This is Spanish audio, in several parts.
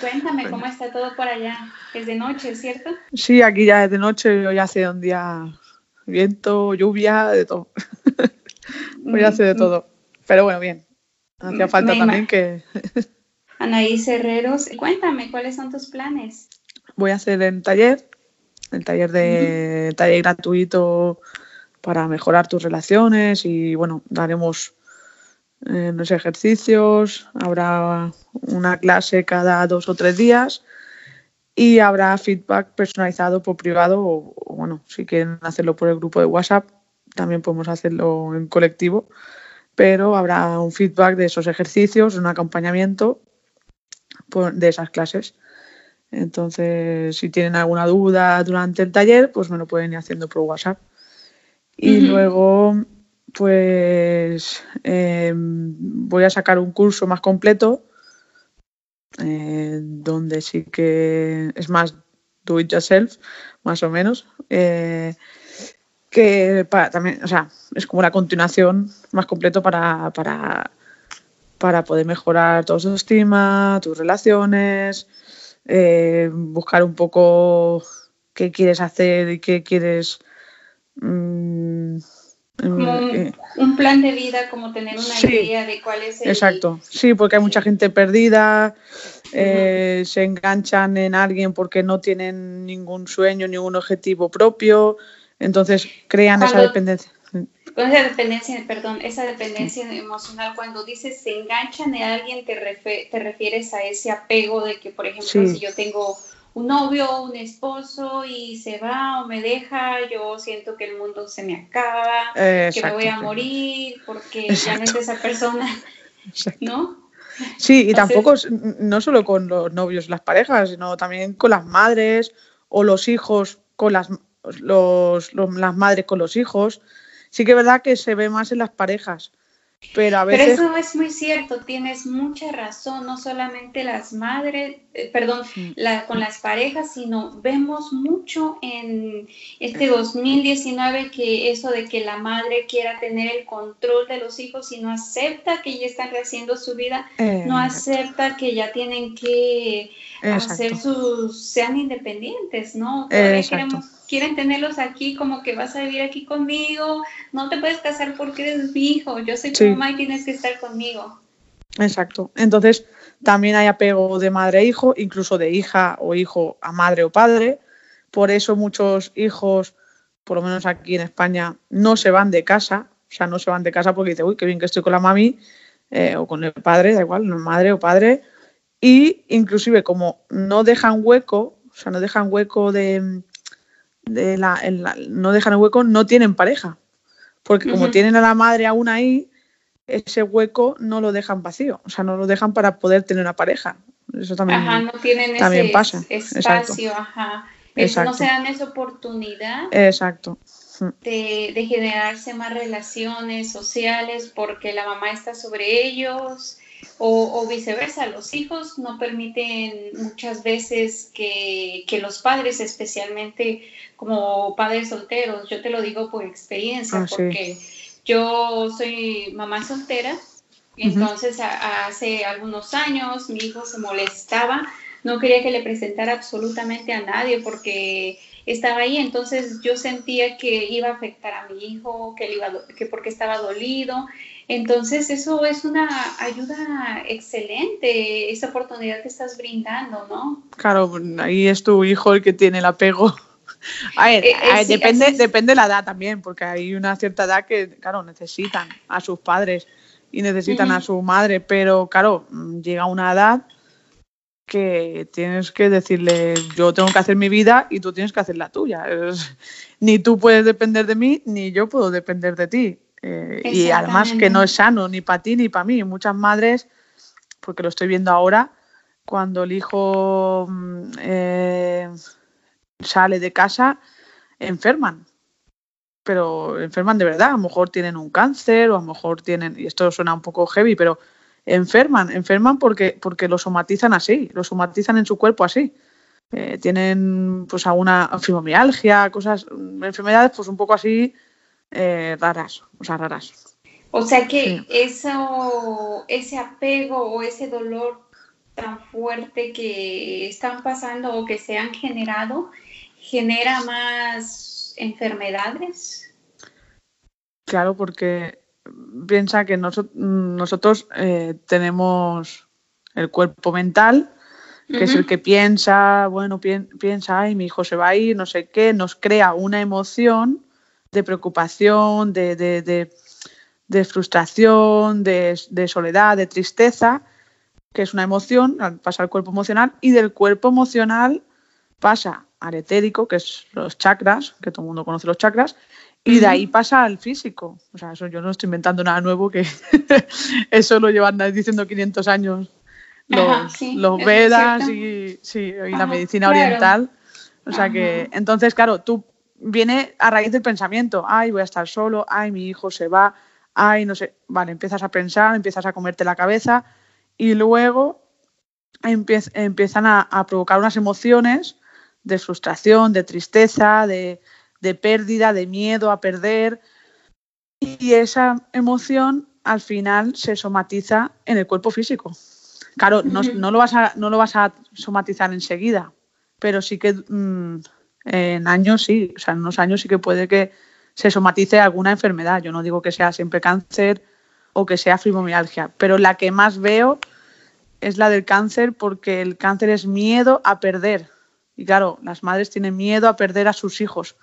Cuéntame cómo está todo por allá. Es de noche, ¿cierto? Sí, aquí ya es de noche, hoy hace un día viento, lluvia, de todo. hoy hace de mm, todo. Pero bueno, bien. Hacía mm, falta también que... Anaís Herreros, cuéntame, ¿cuáles son tus planes? Voy a hacer el taller, el taller de taller gratuito para mejorar tus relaciones y bueno, daremos eh, los ejercicios, habrá una clase cada dos o tres días y habrá feedback personalizado por privado o, bueno, si quieren hacerlo por el grupo de WhatsApp, también podemos hacerlo en colectivo, pero habrá un feedback de esos ejercicios, un acompañamiento de esas clases. Entonces, si tienen alguna duda durante el taller, pues me lo pueden ir haciendo por WhatsApp. Y luego pues eh, voy a sacar un curso más completo eh, donde sí que es más do it yourself, más o menos. Eh, que para, también, o sea, es como la continuación más completo para, para, para poder mejorar tu autoestima, tus relaciones, buscar un poco qué quieres hacer y qué quieres mm, como eh, un, plan de vida, como tener una idea de cuál es el... Exacto, sí, porque hay mucha gente perdida, eh, se enganchan en alguien porque no tienen ningún sueño, ningún objetivo propio, entonces crean esa dependencia. Esa dependencia, perdón, esa dependencia emocional, cuando dices se enganchan en alguien, te, te refieres a ese apego de que, por ejemplo, si yo tengo un novio, un esposo y se va o me deja, yo siento que el mundo se me acaba, que me voy a morir porque ya no es esa persona, ¿no? Sí, y tampoco no solo con los novios, las parejas, sino también con las madres o los hijos con las los, las madres con los hijos. Sí que es verdad que se ve más en las parejas, pero, a veces... eso es muy cierto, tienes mucha razón, no solamente las madres, eh, perdón, con las parejas, sino vemos mucho en este 2019 que eso de que la madre quiera tener el control de los hijos y no acepta que ya están haciendo su vida, no acepta que ya tienen que hacer sus, sean independientes, ¿no? queremos quieren tenerlos aquí, como que vas a vivir aquí conmigo, no te puedes casar porque eres mi hijo, yo soy tu mamá y tienes que estar conmigo. Exacto. Entonces, también hay apego de madre a hijo, incluso de hija o hijo a madre o padre. Por eso muchos hijos, por lo menos aquí en España, no se van de casa. O sea, no se van de casa porque dicen, uy, qué bien que estoy con la mami eh, o con el padre, da igual, madre o padre. Y inclusive como no dejan hueco, o sea, no dejan hueco de, no dejan el hueco, no tienen pareja. Porque como tienen a la madre aún ahí, ese hueco no lo dejan vacío, o sea, no lo dejan para poder tener una pareja. Eso también, no tienen también pasa. espacio, ajá. No se dan esa oportunidad. Exacto. De, de, generarse más relaciones sociales porque la mamá está sobre ellos o, viceversa, los hijos no permiten muchas veces que, los padres, especialmente como padres solteros, yo te lo digo por experiencia, ah, porque yo soy mamá soltera, entonces hace algunos años mi hijo se molestaba, no quería que le presentara absolutamente a nadie porque estaba ahí, entonces yo sentía que iba a afectar a mi hijo, que, iba, que porque estaba dolido, entonces, eso es una ayuda excelente, esa oportunidad que estás brindando, ¿no? Claro, ahí es tu hijo el que tiene el apego. A ver, eh, eh, depende, depende de la edad también, porque hay una cierta edad que, claro, necesitan a sus padres y necesitan a su madre, pero claro, llega una edad que tienes que decirle, yo tengo que hacer mi vida y tú tienes que hacer la tuya. ni tú puedes depender de mí, ni yo puedo depender de ti. Eh, y además que no es sano ni para ti ni para mí. Muchas madres, porque lo estoy viendo ahora, cuando el hijo mm, eh, sale de casa, enferman. Pero enferman de verdad. A lo mejor tienen un cáncer o a lo mejor tienen, y esto suena un poco heavy, pero enferman, enferman porque, porque lo somatizan así, lo somatizan en su cuerpo así. Eh, tienen pues alguna fibromialgia, cosas, enfermedades pues un poco así eh, raras, o sea, raras. O sea que eso, ese apego o ese dolor tan fuerte que están pasando o que se han generado genera más enfermedades? Claro, porque piensa que nosotros eh, tenemos el cuerpo mental, que es el que piensa, bueno, piensa, ay, mi hijo se va a ir, no sé qué, nos crea una emoción de preocupación, de, frustración, de, soledad, de tristeza, que es una emoción, pasa al cuerpo emocional, y del cuerpo emocional pasa al etérico, que es los chakras, que todo el mundo conoce los chakras, y de ahí pasa al físico. O sea, eso yo no estoy inventando nada nuevo, que eso lo llevan diciendo 500 años los, los Vedas y, sí, y la medicina oriental. O sea que, entonces, claro, tú viene a raíz del pensamiento, ay, voy a estar solo, ay, mi hijo se va, ay, no sé, vale, empiezas a pensar, empiezas a comerte la cabeza y luego empiezan a provocar unas emociones de frustración, de tristeza, de, de pérdida, de miedo a perder. Y esa emoción al final se somatiza en el cuerpo físico. Claro, no, lo, vas a, no lo vas a somatizar enseguida, pero sí que mm, en años sí, o sea, en unos años sí que puede que se somatice alguna enfermedad. Yo no digo que sea siempre cáncer o que sea fibromialgia, pero la que más veo es la del cáncer porque el cáncer es miedo a perder. Y claro, las madres tienen miedo a perder a sus hijos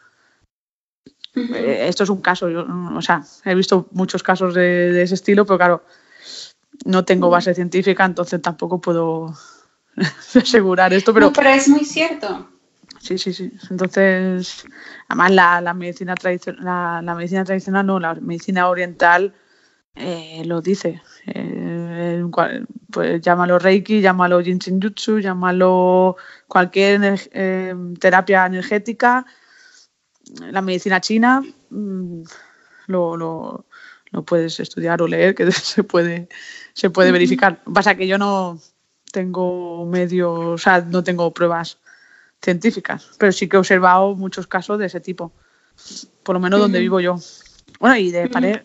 eh, esto es un caso, yo, o sea, he visto muchos casos de, ese estilo, pero claro, no tengo base científica, entonces tampoco puedo asegurar esto. Pero, pero es muy cierto. Sí, sí, sí. Entonces, además la, medicina tradicional, la, medicina tradicional no, la medicina oriental eh, lo dice. Eh, pues llámalo Reiki, llámalo Jinshin Jutsu, llámalo cualquier terapia energética la medicina china mm, lo, lo, puedes estudiar o leer, que se puede, se puede verificar. Pasa que yo no tengo medios, o sea, no tengo pruebas científicas, pero sí que he observado muchos casos de ese tipo, por lo menos donde vivo yo. Bueno, y de,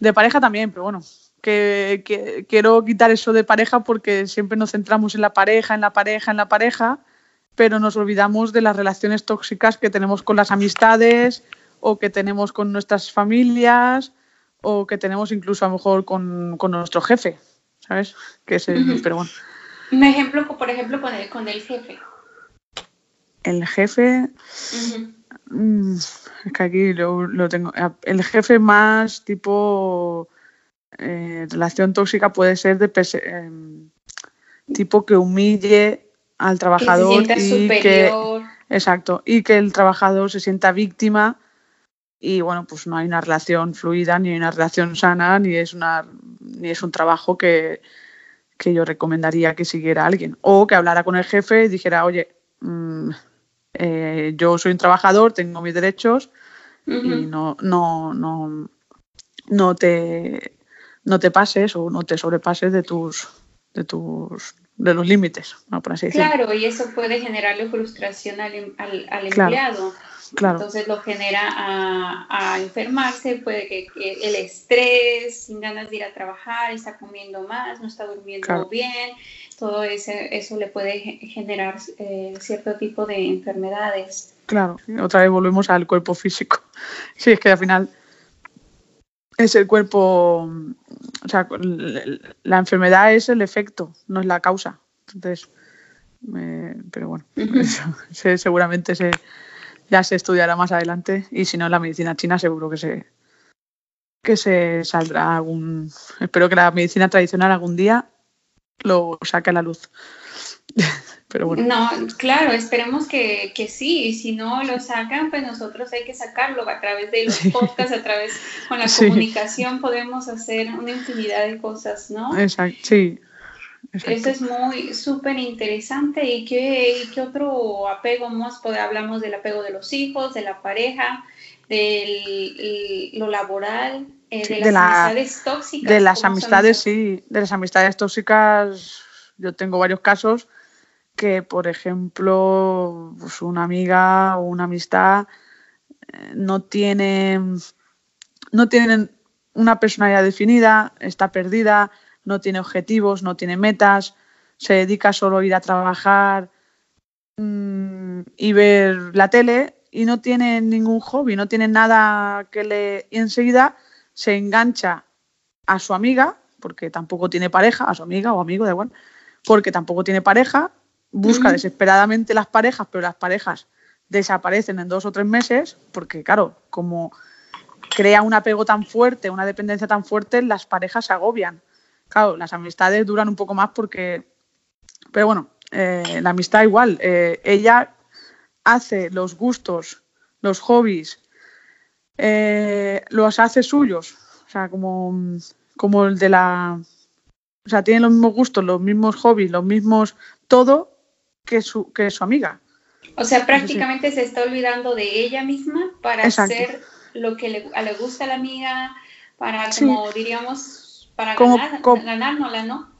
de pareja también, pero bueno, que, que, quiero quitar eso de pareja porque siempre nos centramos en la pareja, en la pareja, en la pareja, pero nos olvidamos de las relaciones tóxicas que tenemos con las amistades o que tenemos con nuestras familias o que tenemos incluso a lo mejor con, nuestro jefe, ¿sabes? Que es pero bueno. Un ejemplo, por ejemplo, con el, con el jefe. El jefe... Mm, es que aquí lo, tengo. El jefe más tipo eh, relación tóxica puede ser de em, tipo que humille al trabajador y que exacto y que el trabajador se sienta víctima y bueno pues no hay una relación fluida ni una relación sana ni es una ni es un trabajo que, yo recomendaría que siguiera alguien o que hablara con el jefe y dijera oye mm, eh, yo soy un trabajador tengo mis derechos y no no no no te no te pases o no te sobrepases de tus de tus de los límites, por así decirlo. Claro, y eso puede generarle frustración al, em, al, empleado. Claro. Entonces lo genera a, enfermarse, puede que, el estrés, sin ganas de ir a trabajar, está comiendo más, no está durmiendo bien, todo eso, eso le puede generar eh, cierto tipo de enfermedades. Claro, otra vez volvemos al cuerpo físico. Sí, es que al final es el cuerpo, o sea, la enfermedad es el efecto, no es la causa. Entonces, pero bueno, seguramente se, ya se estudiará más adelante y si no, la medicina china seguro que se, que se saldrá algún, espero que la medicina tradicional algún día lo saque a la luz. No, claro, esperemos que, que, sí, y si no lo sacan, pues nosotros hay que sacarlo a través de los podcasts, a través con la comunicación podemos hacer una infinidad de cosas, ¿no? Exacto, sí. Eso es muy súper interesante. ¿Y qué, qué, otro apego más? Hablamos del apego de los hijos, de la pareja, de lo laboral, eh, de las amistades tóxicas. De las amistades, sí, de las amistades tóxicas. Yo tengo varios casos que, por ejemplo, pues una amiga o una amistad eh, no tiene, no tienen una personalidad definida, está perdida, no tiene objetivos, no tiene metas, se dedica solo a ir a trabajar mm, y ver la tele y no tiene ningún hobby, no tiene nada que le... Y enseguida se engancha a su amiga, porque tampoco tiene pareja, a su amiga o amigo, da igual, porque tampoco tiene pareja, busca desesperadamente las parejas, pero las parejas desaparecen en dos o tres meses, porque claro, como crea un apego tan fuerte, una dependencia tan fuerte, las parejas se agobian. Claro, las amistades duran un poco más porque... Pero bueno, eh, la amistad igual. Eh, ella hace los gustos, los hobbies, eh, los hace suyos. O sea, como, como el de la... O sea, tiene los mismos gustos, los mismos hobbies, los mismos... Todo que su, que su amiga. O sea, prácticamente se está olvidando de ella misma para hacer lo que le, le, gusta a la amiga, para, como diríamos, para ganar, ganárnosla, ¿no?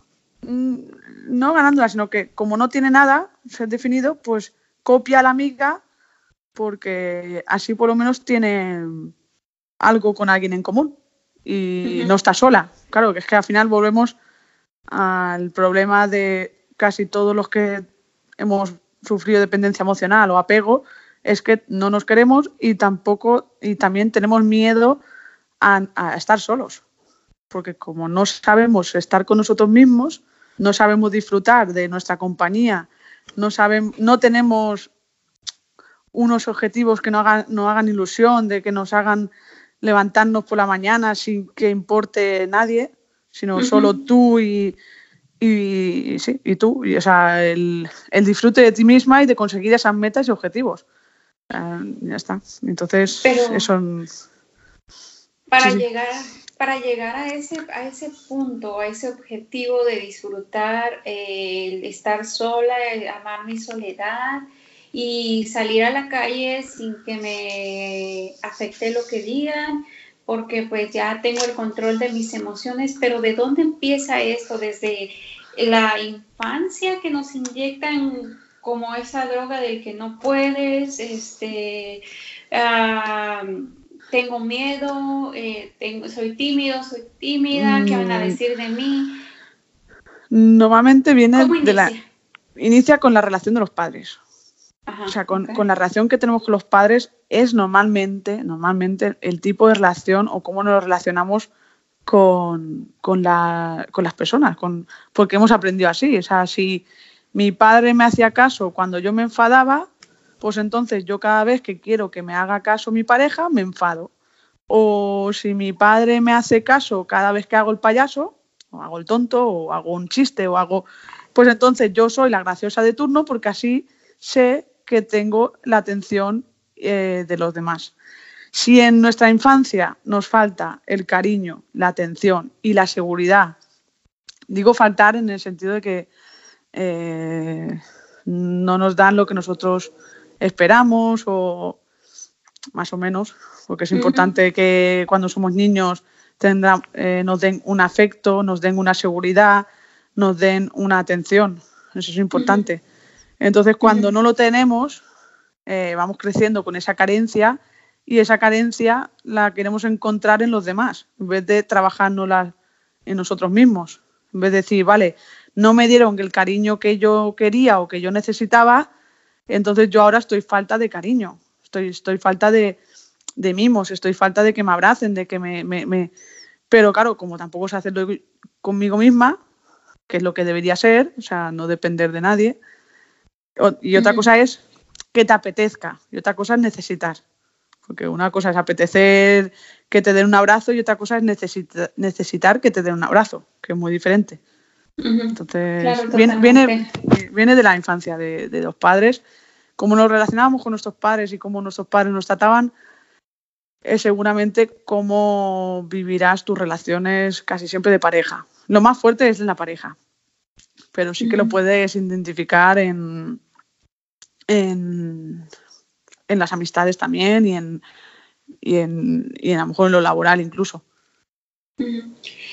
Mm, no ganándola, sino que como no tiene nada se ha definido, pues copia a la amiga porque así por lo menos tiene algo con alguien en común y no está sola. Claro, que es que al final volvemos al problema de casi todos los que hemos sufrido dependencia emocional o apego, es que no nos queremos y tampoco y también tenemos miedo a, a estar solos. Porque como no sabemos estar con nosotros mismos, no sabemos disfrutar de nuestra compañía, no, sabemos, no tenemos unos objetivos que no hagan, no hagan ilusión, de que nos hagan levantarnos por la mañana sin que importe nadie, sino solo tú y, y, sí, y tú. Y, o sea, el, el, disfrute de ti misma y de conseguir esas metas y objetivos. ya está. Entonces, eso. Para llegar para llegar a ese, a ese punto, a ese objetivo de disfrutar, eh, estar sola, amar mi soledad y salir a la calle sin que me afecte lo que digan, porque pues ya tengo el control de mis emociones, pero ¿de dónde empieza esto? Desde la infancia que nos inyectan como esa droga del que no puedes, este... Ah, tengo miedo, eh, tengo, soy tímido, soy tímida, ¿qué van a mm. decir de mí? Normalmente viene de la... Inicia con la relación de los padres. O sea, con, la relación que tenemos con los padres es normalmente, normalmente el tipo de relación o cómo nos relacionamos con, con, la, con las personas, con, porque hemos aprendido así. O sea, si mi padre me hacía caso cuando yo me enfadaba, pues entonces yo cada vez que quiero que me haga caso mi pareja, me enfado. O si mi padre me hace caso cada vez que hago el payaso, o hago el tonto, o hago un chiste, o hago... Pues entonces yo soy la graciosa de turno porque así sé que tengo la atención eh, de los demás. Si en nuestra infancia nos falta el cariño, la atención y la seguridad, digo faltar en el sentido de que eh, no nos dan lo que nosotros esperamos o más o menos, porque es importante que cuando somos niños eh, nos den un afecto, nos den una seguridad, nos den una atención. Eso es importante. Entonces, cuando no lo tenemos, eh, vamos creciendo con esa carencia y esa carencia la queremos encontrar en los demás, en vez de trabajárnosla en nosotros mismos. En vez de decir, vale, no me dieron el cariño que yo quería o que yo necesitaba, entonces yo ahora estoy falta de cariño, estoy, estoy falta de, mimos, estoy falta de que me abracen, de que me, Pero claro, como tampoco sé hacerlo conmigo misma, que es lo que debería ser, o sea, no depender de nadie. Y otra cosa es que te apetezca y otra cosa es necesitar. Porque una cosa es apetecer que te den un abrazo y otra cosa es necesitar que te den un abrazo, que es muy diferente. Entonces, viene, viene, de la infancia de, los padres. Cómo nos relacionábamos con nuestros padres y cómo nuestros padres nos trataban, es seguramente cómo vivirás tus relaciones casi siempre de pareja. Lo más fuerte es en la pareja, pero sí que lo puedes identificar en, en, las amistades también y en, y en, y a lo mejor en lo laboral incluso.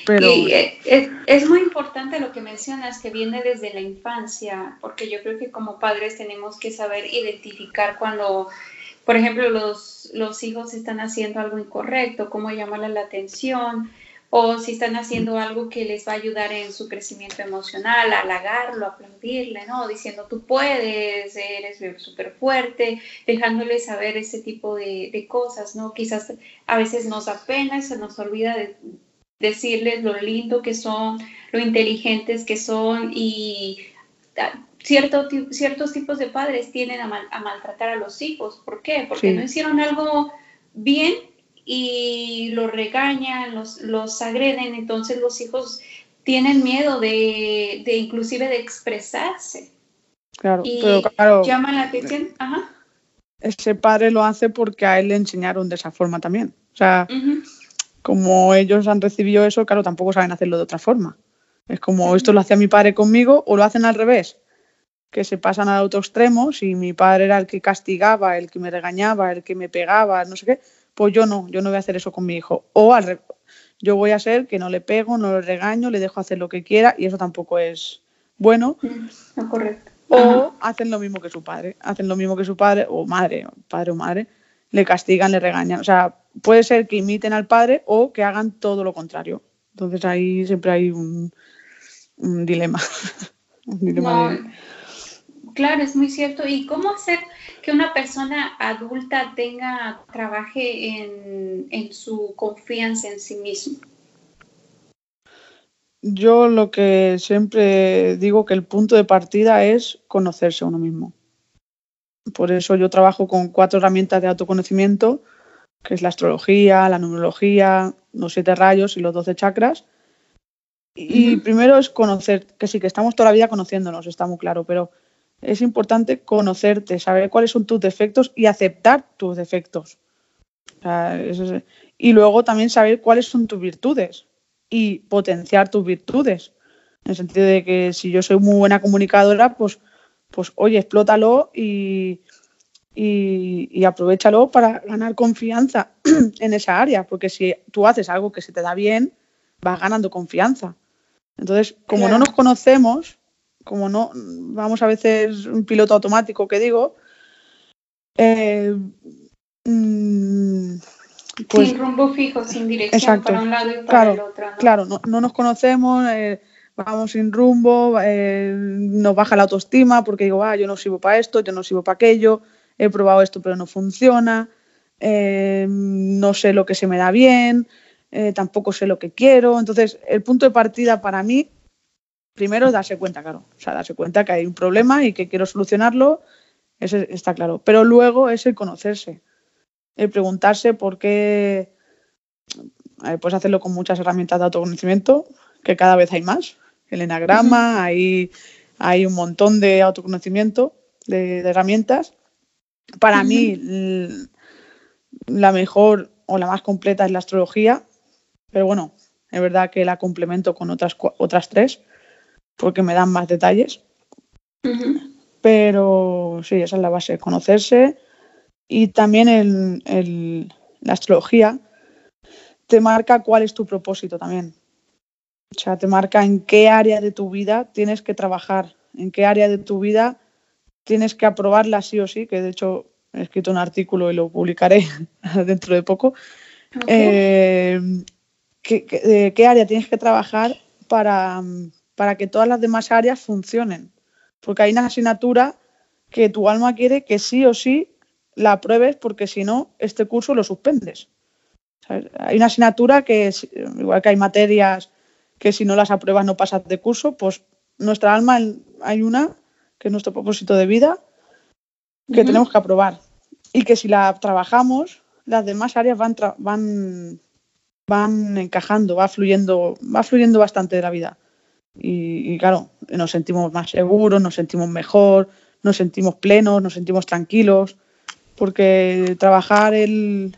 Pero... Eh, es, muy importante lo que mencionas, que viene desde la infancia, porque yo creo que como padres tenemos que saber identificar cuando, por ejemplo, los, los hijos están haciendo algo incorrecto, cómo llamarle la atención, o si están haciendo algo que les va a ayudar en su crecimiento emocional, halagarlo, aplaudirle, ¿no? Diciendo tú puedes, eres súper fuerte, dejándoles saber ese tipo de, de, cosas, ¿no? Quizás a veces nos da pena, se nos olvida de decirles lo lindo que son, lo inteligentes que son y cierto, ciertos tipos de padres tienden a, a, maltratar a los hijos. ¿Por qué? Porque no hicieron algo bien y los regañan, los, los agreden, entonces los hijos tienen miedo de, de inclusive de expresarse. Claro, y pero claro, llaman la atención. Ajá. Ese padre lo hace porque a él le enseñaron de esa forma también. O sea, como ellos han recibido eso, claro, tampoco saben hacerlo de otra forma. Es como esto lo hacía mi padre conmigo o lo hacen al revés, que se pasan al otro extremo. Si mi padre era el que castigaba, el que me regañaba, el que me pegaba, no sé qué, pues yo no, yo no voy a hacer eso con mi hijo. O al yo voy a ser que no le pego, no le regaño, le dejo hacer lo que quiera y eso tampoco es bueno. No, correcto. O hacen lo mismo que su padre, hacen lo mismo que su padre o madre, padre o madre, le castigan, le regañan. O sea, puede ser que imiten al padre o que hagan todo lo contrario. Entonces ahí siempre hay un, un dilema. un dilema no, de... Claro, es muy cierto. ¿Y cómo hacer que una persona adulta tenga, trabaje en, en su confianza en sí mismo? Yo lo que siempre digo que el punto de partida es conocerse a uno mismo. Por eso yo trabajo con cuatro herramientas de autoconocimiento, que es la astrología, la numerología, los siete rayos y los doce chakras. Y uh -huh. primero es conocer, que sí, que estamos toda la vida conociéndonos, está muy claro, pero es importante conocerte, saber cuáles son tus defectos y aceptar tus defectos. O sea, es, y luego también saber cuáles son tus virtudes y potenciar tus virtudes. En el sentido de que si yo soy muy buena comunicadora, pues, pues oye, explótalo y, y, y aprovechalo para ganar confianza en esa área. Porque si tú haces algo que se te da bien, vas ganando confianza. Entonces, como claro. no nos conocemos, como no vamos a veces un piloto automático que digo, eh, mmm, pues, sin rumbo fijo, sin dirección exacto, para un lado y para claro, el otro. ¿no? Claro, no, no nos conocemos, eh, vamos sin rumbo, eh, nos baja la autoestima porque digo, ah, yo no sirvo para esto, yo no sirvo para aquello, he probado esto pero no funciona, no sé lo que se me da bien, tampoco sé lo que quiero. Entonces, el punto de partida para mí primero darse cuenta, claro. O sea, darse cuenta que hay un problema y que quiero solucionarlo, eso está claro. Pero luego es el conocerse, el preguntarse por qué. Ver, puedes hacerlo con muchas herramientas de autoconocimiento, que cada vez hay más. El enagrama, uh -huh. hay, hay un montón de autoconocimiento, de, de herramientas. Para uh -huh. mí, la mejor o la más completa es la astrología, pero bueno, es verdad que la complemento con otras, otras tres porque me dan más detalles. Uh -huh. Pero sí, esa es la base, conocerse y también el, el, la astrología te marca cuál es tu propósito también. O sea, te marca en qué área de tu vida tienes que trabajar, en qué área de tu vida tienes que aprobarla sí o sí, que de hecho he escrito un artículo y lo publicaré dentro de poco. Okay. Eh, ¿qué, qué, ¿Qué área tienes que trabajar para, para que todas las demás áreas funcionen. Porque hay una asignatura que tu alma quiere que sí o sí la apruebes porque si no, este curso lo suspendes. ¿Sabes? Hay una asignatura que, igual que hay materias que si no las apruebas no pasas de curso, pues nuestra alma hay una, que es nuestro propósito de vida, que uh -huh. tenemos que aprobar. Y que si la trabajamos, las demás áreas van, van, van encajando, va fluyendo, va fluyendo bastante de la vida. Y, y, claro, nos sentimos más seguros, nos sentimos mejor, nos sentimos plenos, nos sentimos tranquilos, porque trabajar el,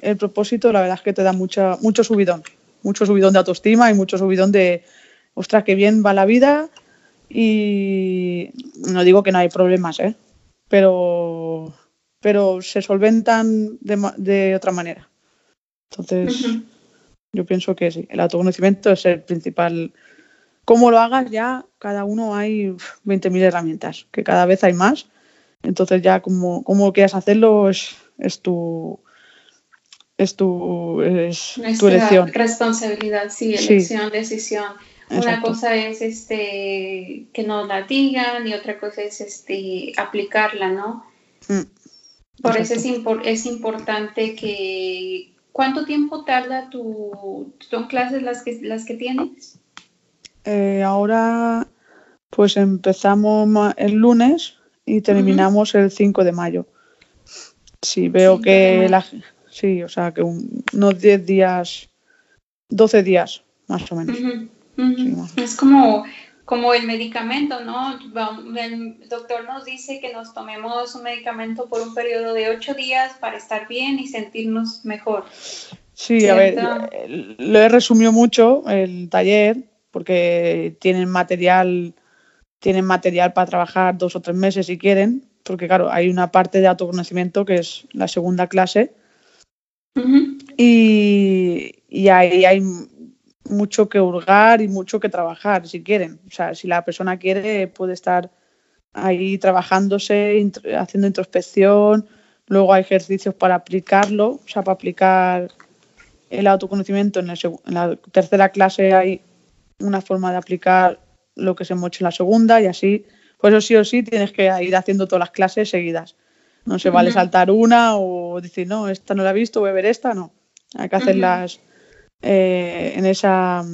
el propósito, la verdad es que te da mucha, mucho subidón, mucho subidón de autoestima y mucho subidón de, ostras, qué bien va la vida y no digo que no hay problemas, ¿eh? pero, pero se solventan de, de otra manera. Entonces, uh -huh. yo pienso que sí, el autoconocimiento es el principal cómo lo hagas ya, cada uno hay 20.000 herramientas, que cada vez hay más. Entonces ya como, como quieras hacerlo es, es, tu, es tu, es tu elección. Responsabilidad, sí, elección, decisión. Una cosa es este que nos la digan y otra cosa es este aplicarla, ¿no? Mm, Por eso es, es importante que ¿cuánto tiempo tarda tu son clases las que las que tienes? Eh, ahora pues empezamos el lunes y terminamos el 5 de mayo. Sí, veo que la sí, o sea, que unos 10 días, 12 días más o menos. Es como, como el medicamento, ¿no? El doctor nos dice que nos tomemos un medicamento por un periodo de 8 días para estar bien y sentirnos mejor. Sí, a ver, lo he resumido mucho el taller porque tienen material tienen material para trabajar dos o tres meses si quieren, porque claro, hay una parte de autoconocimiento que es la segunda clase y, y ahí hay mucho que hurgar y mucho que trabajar si quieren. O sea, si la persona quiere puede estar ahí trabajándose, haciendo introspección, luego hay ejercicios para aplicarlo, o sea, para aplicar el autoconocimiento en, en la tercera clase hay una forma de aplicar lo que se hemos hecho en la segunda y así. Pues eso sí o sí tienes que ir haciendo todas las clases seguidas. No se vale saltar una o decir, no, esta no la he visto, voy a ver esta, no. Hay que hacerlas eh, en, esa,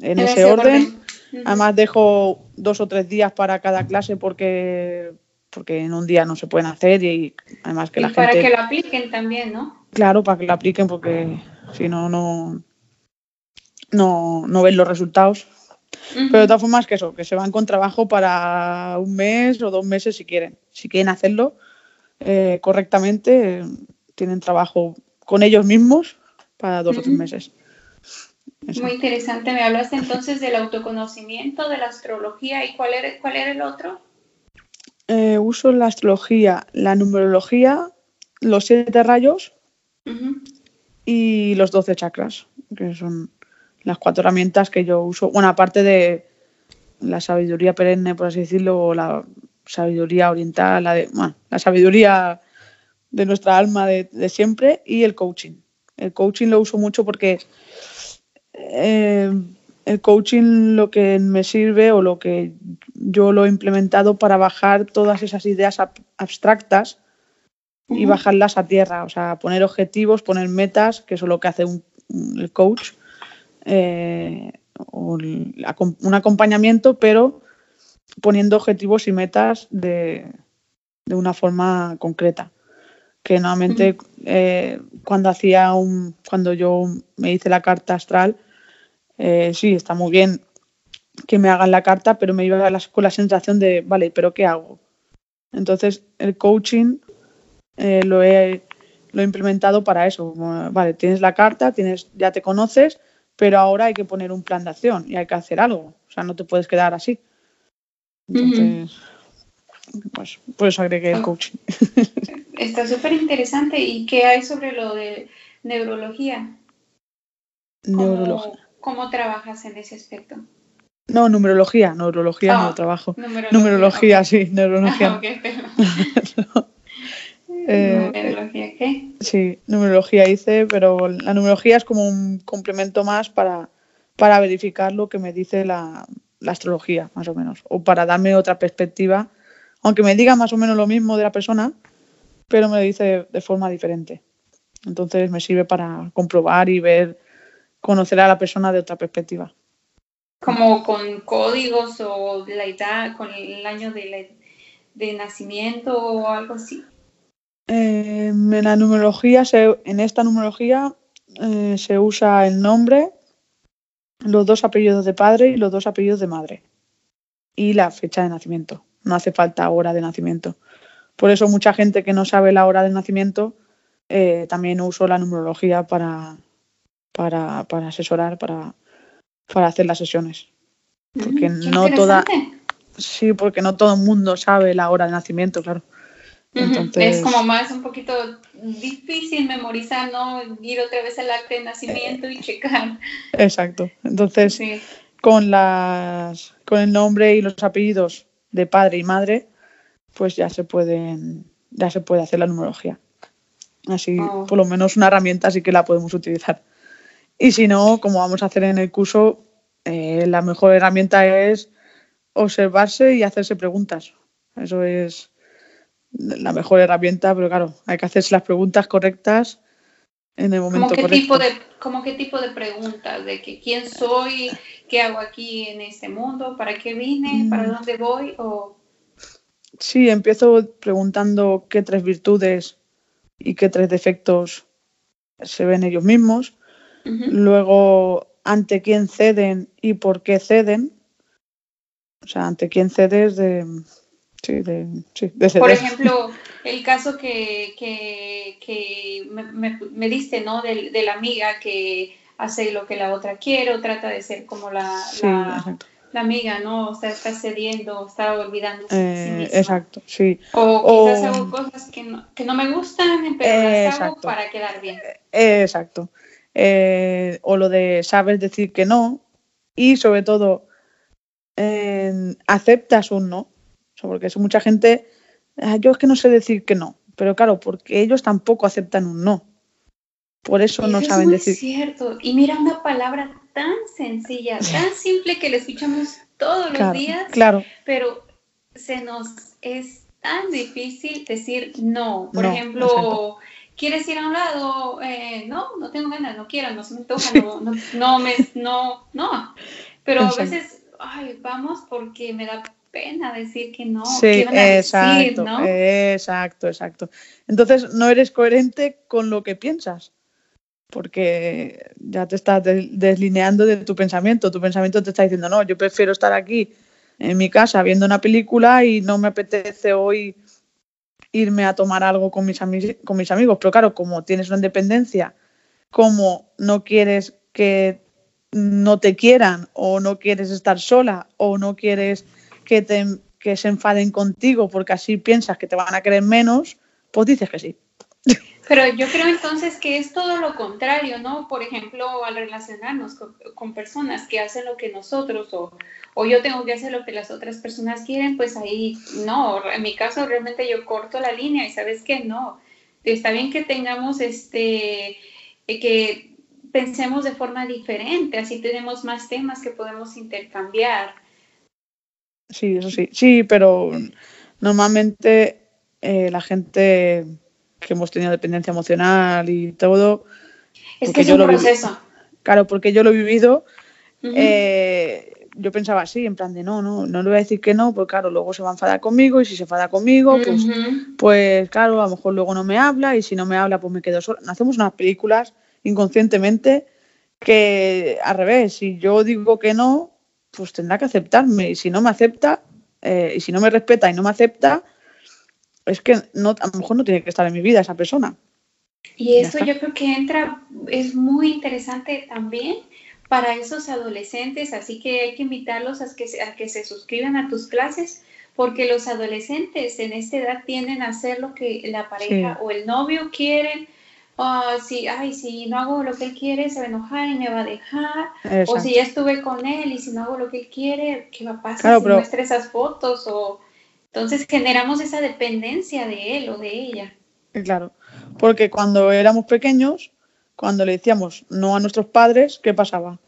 en, ese, orden. Además dejo dos o tres días para cada clase porque, porque en un día no se pueden hacer y además que la para gente... Para que lo apliquen también, ¿no? Claro, para que lo apliquen porque si no, no, no, no ven los resultados. Pero de todas formas que eso, que se van con trabajo para un mes o dos meses si quieren. Si quieren hacerlo eh, correctamente, tienen trabajo con ellos mismos para dos o tres meses. Muy interesante. Me hablaste entonces del autoconocimiento, de la astrología y cuál era, cuál era el otro. Eh, uso la astrología, la numerología, los siete rayos y los doce chakras, que son las cuatro herramientas que yo uso, bueno, aparte de la sabiduría perenne, por así decirlo, o la sabiduría oriental, la, de, bueno, la sabiduría de nuestra alma de, siempre y el coaching. El coaching lo uso mucho porque eh, el coaching lo que me sirve o lo que yo lo he implementado para bajar todas esas ideas abstractas y bajarlas a tierra, o sea, poner objetivos, poner metas, que eso es lo que hace un, el coach, eh, un acompañamiento, pero poniendo objetivos y metas de, una forma concreta. Que normalmente eh, cuando hacía un, cuando yo me hice la carta astral, eh, sí, está muy bien que me hagan la carta, pero me iba a con la sensación de, vale, pero ¿qué hago? Entonces, el coaching lo, he, lo he implementado para eso. Vale, tienes la carta, tienes, ya te conoces, pero ahora hay que poner un plan de acción y hay que hacer algo. O sea, no te puedes quedar así. Entonces, pues por eso agregué el coaching. Está súper interesante. ¿Y qué hay sobre lo de neurología? ¿Cómo, ¿Cómo trabajas en ese aspecto? No, numerología, neurología no ah, trabajo. Numerología, sí, neurología. Ah, Eh, ¿Numerología qué? Sí, numerología hice, pero la numerología es como un complemento más para, para verificar lo que me dice la, astrología, más o menos, o para darme otra perspectiva, aunque me diga más o menos lo mismo de la persona, pero me lo dice de forma diferente. Entonces me sirve para comprobar y ver, conocer a la persona de otra perspectiva. Como con códigos o la edad, con el año de, de nacimiento o algo así. Eh, en la numerología, en esta numerología eh, se usa el nombre, los dos apellidos de padre y los dos apellidos de madre y la fecha de nacimiento. No hace falta hora de nacimiento. Por eso mucha gente que no sabe la hora de nacimiento eh, también uso la numerología para, para, asesorar, para, para hacer las sesiones. Porque mm, no toda. Sí, porque no todo el mundo sabe la hora de nacimiento, claro. Es como más un poquito difícil memorizar, ¿no? Ir otra vez al acta de nacimiento y checar. Exacto. Entonces, con, las, con el nombre y los apellidos de padre y madre, pues ya se pueden, ya se puede hacer la numerología. Así, Oh. por lo menos una herramienta sí que la podemos utilizar. Y si no, como vamos a hacer en el curso, eh, la mejor herramienta es observarse y hacerse preguntas. Eso es la mejor herramienta, pero claro, hay que hacerse las preguntas correctas en el momento ¿Cómo qué, correcto. tipo de, ¿Cómo qué tipo de preguntas? ¿De que quién soy? ¿Qué hago aquí en este mundo? ¿Para qué vine? ¿Para Mm. dónde voy? O, Sí, empiezo preguntando qué tres virtudes y qué tres defectos se ven ellos mismos. Luego, ante quién ceden y por qué ceden. O sea, ante quién cedes de. Sí, de, sí. Por ejemplo, el caso que, que, que me, me- me diste, ¿no? De, de la amiga que hace lo que la otra quiere o trata de ser como la, Sí, la, amiga, ¿no? O sea, está cediendo, está sí Eh, misma. exacto, sí. O quizás O- hago cosas que no, que no me gustan, pero las hago Exacto. para quedar bien. Eh, Exacto. Eh, o lo de sabes decir que no y sobre todo eh, aceptas un no. O sea, porque es mucha gente, "Ah, yo es que no sé decir que no, pero claro, porque ellos tampoco aceptan un no. Por eso no Eso saben es muy decir. cierto. Y mira una palabra tan sencilla, tan simple que la escuchamos todos los Claro, días, claro, pero se nos es tan difícil decir no. Por No, ejemplo, exacto. ¿quieres ir a un lado? Eh, no, no tengo ganas, no quiero, no se me antoja, no, no, no me, no, no. Pero a veces, ay, vamos porque me da pena decir que no. sí, ¿Qué van a decir, exacto, no? exacto, exacto. Entonces no eres coherente con lo que piensas, porque ya te estás des- deslineando de tu pensamiento. Tu pensamiento te está diciendo, no, yo prefiero estar aquí en mi casa viendo una película y no me apetece hoy irme a tomar algo con mis, con mis amigos. Pero claro, como tienes una independencia, como no quieres que no te quieran o no quieres estar sola o no quieres que, te, que se enfaden contigo porque así piensas que te van a querer menos, pues dices que sí. Pero yo creo entonces que es todo lo contrario, ¿no? Por ejemplo, al relacionarnos con, con personas que hacen lo que nosotros o, o yo tengo que hacer lo que las otras personas quieren, pues ahí no. En mi caso realmente yo corto la línea y sabes que no. Está bien que tengamos este, eh, que pensemos de forma diferente, así tenemos más temas que podemos intercambiar. Sí, eso sí. Sí, pero normalmente eh, la gente que hemos tenido dependencia emocional y todo, Es que es yo un proceso. claro, porque yo lo he vivido, eh, yo pensaba así, en plan de no, no, no le voy a decir que no, porque claro, luego se va a enfadar conmigo y si se enfada conmigo, pues pues claro, a lo mejor luego no me habla y si no me habla, pues me quedo sola. Hacemos unas películas inconscientemente que al revés, si yo digo que no, pues tendrá que aceptarme y si no me acepta eh, y si no me respeta y no me acepta, es que no, a lo mejor no tiene que estar en mi vida esa persona. Y está. yo creo que entra, es muy interesante también para esos adolescentes, así que hay que invitarlos a que, se- a que se suscriban a tus clases, porque los adolescentes en esta edad tienden a hacer lo que la pareja Sí. o el novio quieren. Ah, si, ay, si no hago lo que él quiere, se va a enojar y me va a dejar. O si ya estuve con él y si no hago lo que él quiere, ¿qué va a pasar Claro, si pero- muestra esas fotos? O... Entonces generamos esa dependencia de él o de ella. Eh, Claro, porque cuando éramos pequeños, cuando le decíamos no a nuestros padres, ¿qué pasaba?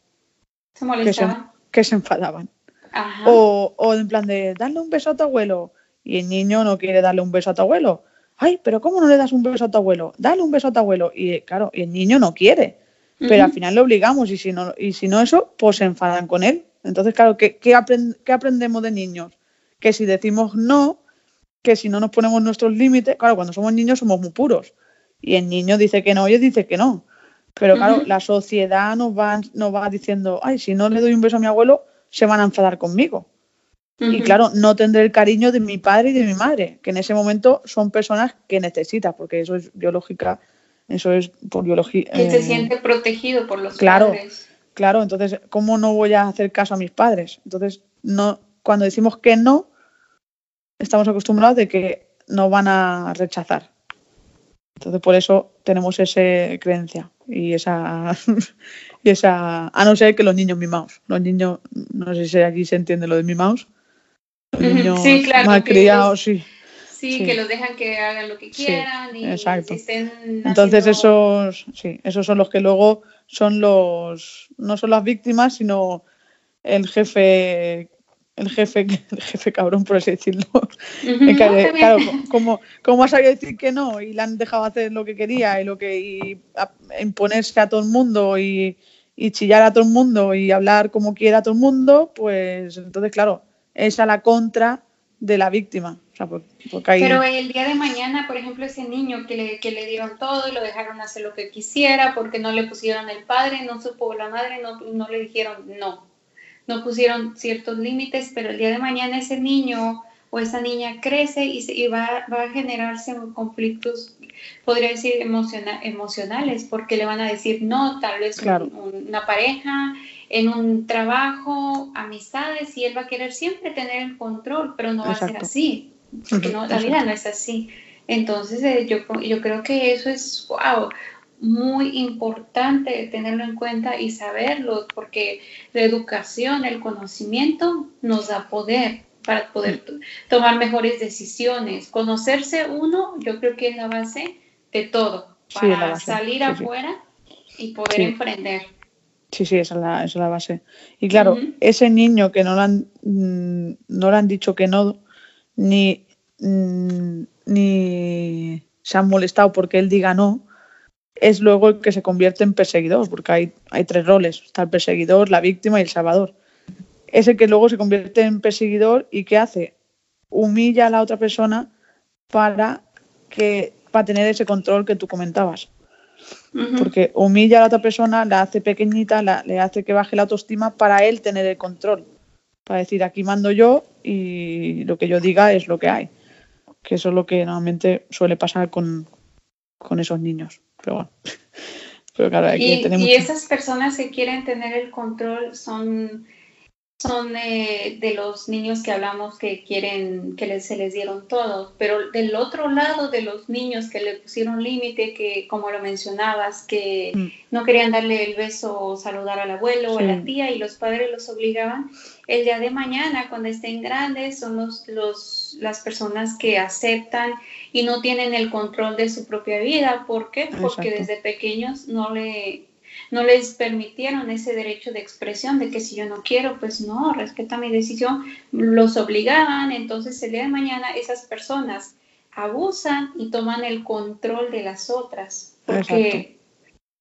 Se Que se, molestaban. que se enfadaban. Ajá. O, o en plan de darle un beso a tu abuelo y el niño no quiere darle un beso a tu abuelo. Ay, pero ¿cómo no le das un beso a tu abuelo? Dale un beso a tu abuelo. Y eh, claro, y el niño no quiere, pero al final le obligamos y si no, y si no eso, pues se enfadan con él. Entonces, claro, ¿qué, qué, aprend- qué aprendemos de niños? Que si decimos no, que si no nos ponemos nuestros límites, claro, cuando somos niños somos muy puros. Y el niño dice que no y él dice que no. Pero claro, la sociedad nos va, nos va diciendo, ay, si no le doy un beso a mi abuelo, se van a enfadar conmigo. Y claro, no tendré el cariño de mi padre y de mi madre, que en ese momento son personas que necesitas, porque eso es biológica, eso es por biología. Que se eh, siente protegido por los claro. padres. Claro, entonces, ¿cómo no voy a hacer caso a mis padres? Entonces, no, cuando decimos que no, estamos acostumbrados de que nos van a rechazar. Entonces, por eso tenemos esa creencia y esa, y esa. A no ser que los niños mimados. Los niños, no sé si allí se entiende lo de mimados. Niños sí, claro, que sí. Sí, que los dejan que hagan lo que quieran y exacto. Entonces esos, sí, esos son los que luego son los, no son las víctimas, sino el jefe el jefe, el jefe cabrón, por así decirlo. claro, como, como ha sabido decir que no y le han dejado hacer lo que quería y lo que y imponerse a todo el mundo y, y, chillar a todo el mundo y hablar como quiera a todo el mundo, pues entonces, claro, es a la contra de la víctima. Pero el día de mañana, por ejemplo, ese niño que le, que le dieron todo y lo dejaron hacer lo que quisiera porque no le pusieron el padre, no supo la madre, no, no le dijeron no no pusieron ciertos límites, pero el día de mañana ese niño o esa niña crece y, va, va, a generarse conflictos, podría decir, emocionales, porque le van a decir no, tal vez una pareja, en un trabajo, amistades, y él va a querer siempre tener el control, pero no va a ser así, porque no, la vida no es así. Entonces, eh, yo, yo creo que eso es, wow, muy importante tenerlo en cuenta y saberlo, porque la educación, el conocimiento nos da poder para poder tomar mejores decisiones. Conocerse uno, yo creo que es la base de todo, para salir afuera y poder emprender. Sí, sí, esa es la, esa es la base. Y claro, ese niño que no le han, mm, no le han dicho que no, ni, mm, ni se han molestado porque él diga no, es luego el que se convierte en perseguidor, porque hay, hay tres roles, está el perseguidor, la víctima y el salvador. Es el que luego se convierte en perseguidor y ¿qué hace? Humilla a la otra persona para, que, para tener ese control que tú comentabas. Porque humilla a la otra persona, la hace pequeñita, le hace que baje la autoestima para él tener el control. Para decir, aquí mando yo y lo que yo diga es lo que hay. Que eso es lo que normalmente suele pasar con, con esos niños pero bueno. y, esas personas que quieren tener el control son, son eh, de los niños que hablamos que quieren que se les dieron todo, pero del otro lado de los niños que le pusieron límite, que como lo mencionabas, que mm. no querían darle el beso o saludar al abuelo o a la tía y los padres los obligaban, el día de mañana, cuando estén grandes, son los, los, las personas que aceptan y no tienen el control de su propia vida. ¿Por qué? Porque desde pequeños no le no les permitieron ese derecho de expresión de que si yo no quiero, pues no, respeta mi decisión, los obligaban, entonces el día de mañana esas personas abusan y toman el control de las otras, porque